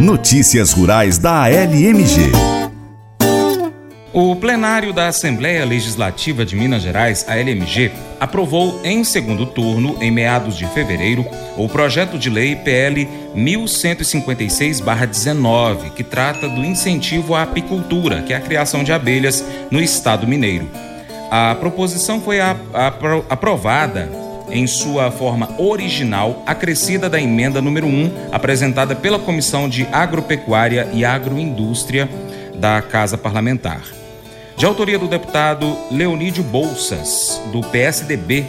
Notícias Rurais da ALMG. O plenário da Assembleia Legislativa de Minas Gerais, a LMG, aprovou em segundo turno, em meados de fevereiro, o projeto de lei PL 1156-19, que trata do incentivo à apicultura, que é a criação de abelhas no estado mineiro. A proposição foi aprovada em sua forma original, acrescida da emenda número 1, apresentada pela Comissão de Agropecuária e Agroindústria da Casa Parlamentar de autoria do deputado Leonídio Bolsas, do PSDB.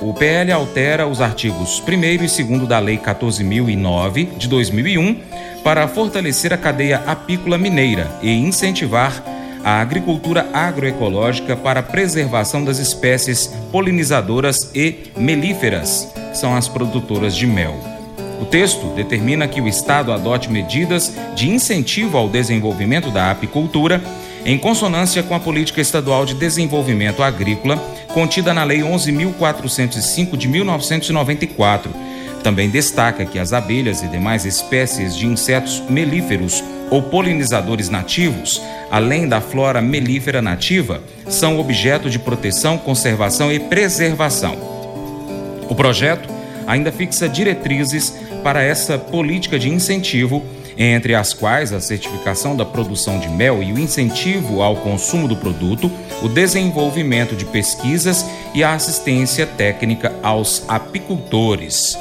O PL altera os artigos 1 e 2 da Lei 14.009 de 2001 para fortalecer a cadeia apícola mineira e incentivar a agricultura agroecológica para a preservação das espécies polinizadoras e melíferas, que são as produtoras de mel. O texto determina que o Estado adote medidas de incentivo ao desenvolvimento da apicultura em consonância com a Política Estadual de Desenvolvimento Agrícola, contida na Lei 11.405 de 1994. Também destaca que as abelhas e demais espécies de insetos melíferos ou polinizadores nativos, além da flora melífera nativa, são objeto de proteção, conservação e preservação. O projeto ainda fixa diretrizes para essa política de incentivo entre as quais a certificação da produção de mel e o incentivo ao consumo do produto, o desenvolvimento de pesquisas e a assistência técnica aos apicultores.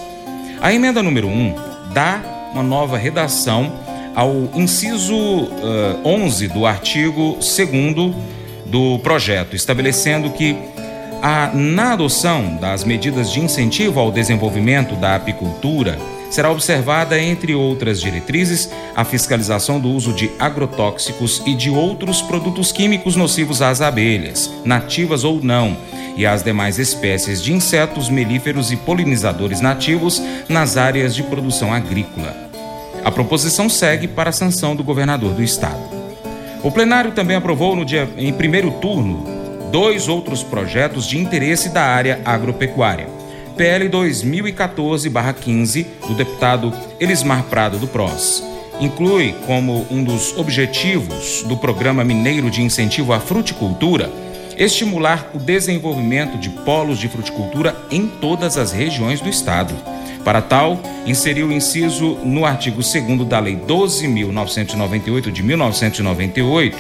A emenda número 1 dá uma nova redação ao inciso uh, eh, 11 do artigo 2 do projeto, estabelecendo que a, na adoção das medidas de incentivo ao desenvolvimento da apicultura, será observada, entre outras diretrizes, a fiscalização do uso de agrotóxicos e de outros produtos químicos nocivos às abelhas, nativas ou não, e às demais espécies de insetos melíferos e polinizadores nativos nas áreas de produção agrícola. A proposição segue para a sanção do governador do estado. O plenário também aprovou no dia em primeiro turno dois outros projetos de interesse da área agropecuária. PL 2014-15 do deputado Elismar Prado do PROS. Inclui como um dos objetivos do Programa Mineiro de Incentivo à Fruticultura estimular o desenvolvimento de polos de fruticultura em todas as regiões do estado. Para tal, inseriu o inciso no artigo 2 da Lei 12.998 de 1998,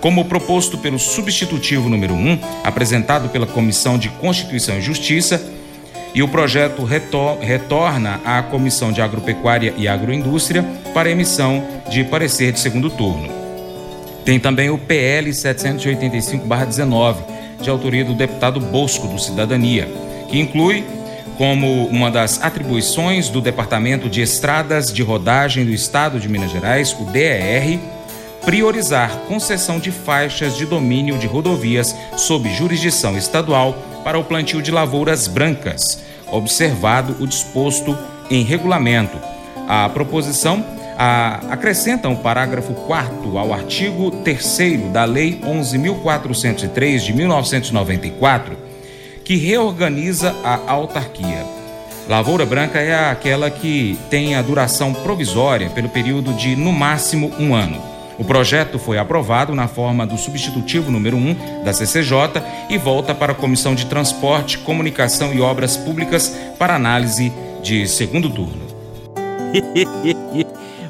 como proposto pelo substitutivo número 1, apresentado pela Comissão de Constituição e Justiça, e o projeto retor retorna à Comissão de Agropecuária e Agroindústria para emissão de parecer de segundo turno. Tem também o PL 785-19, de autoria do deputado Bosco, do Cidadania, que inclui como uma das atribuições do Departamento de Estradas de Rodagem do Estado de Minas Gerais, o DER, priorizar concessão de faixas de domínio de rodovias sob jurisdição estadual para o plantio de lavouras brancas, observado o disposto em regulamento. A proposição a, acrescenta um parágrafo 4 ao artigo 3 da Lei 11.403 de 1994, que reorganiza a autarquia. Lavoura branca é aquela que tem a duração provisória pelo período de, no máximo, um ano. O projeto foi aprovado na forma do substitutivo número 1 da CCJ e volta para a Comissão de Transporte, Comunicação e Obras Públicas para análise de segundo turno.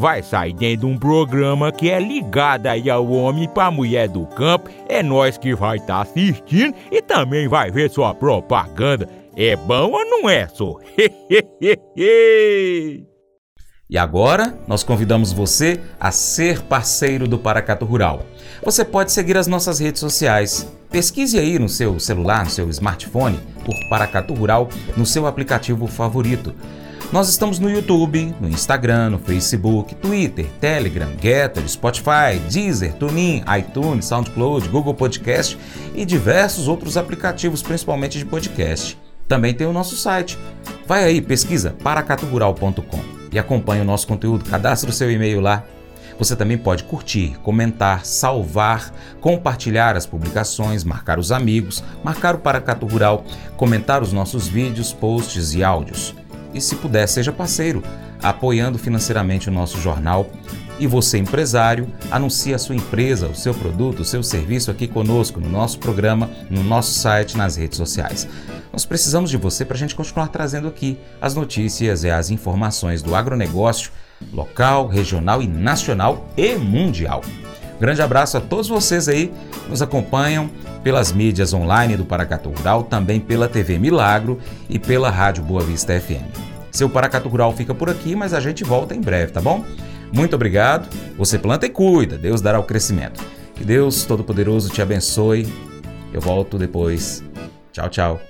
vai sair dentro de um programa que é ligado aí ao homem para mulher do campo. É nós que vai estar tá assistindo e também vai ver sua propaganda. É bom ou não é, só? E agora, nós convidamos você a ser parceiro do Paracato Rural. Você pode seguir as nossas redes sociais. Pesquise aí no seu celular, no seu smartphone, por Paracato Rural, no seu aplicativo favorito. Nós estamos no YouTube, no Instagram, no Facebook, Twitter, Telegram, Getter, Spotify, Deezer, TuneIn, iTunes, SoundCloud, Google Podcast e diversos outros aplicativos, principalmente de podcast. Também tem o nosso site. Vai aí, pesquisa paracatugural.com e acompanhe o nosso conteúdo. Cadastre o seu e-mail lá. Você também pode curtir, comentar, salvar, compartilhar as publicações, marcar os amigos, marcar o Paracatu Rural, comentar os nossos vídeos, posts e áudios. E se puder, seja parceiro, apoiando financeiramente o nosso jornal. E você, empresário, anuncie a sua empresa, o seu produto, o seu serviço aqui conosco, no nosso programa, no nosso site, nas redes sociais. Nós precisamos de você para a gente continuar trazendo aqui as notícias e as informações do agronegócio local, regional e nacional e mundial. Grande abraço a todos vocês aí que nos acompanham pelas mídias online do Paracatu Rural, também pela TV Milagro e pela Rádio Boa Vista FM. Seu Paracatu Rural fica por aqui, mas a gente volta em breve, tá bom? Muito obrigado. Você planta e cuida, Deus dará o crescimento. Que Deus Todo-Poderoso te abençoe. Eu volto depois. Tchau, tchau.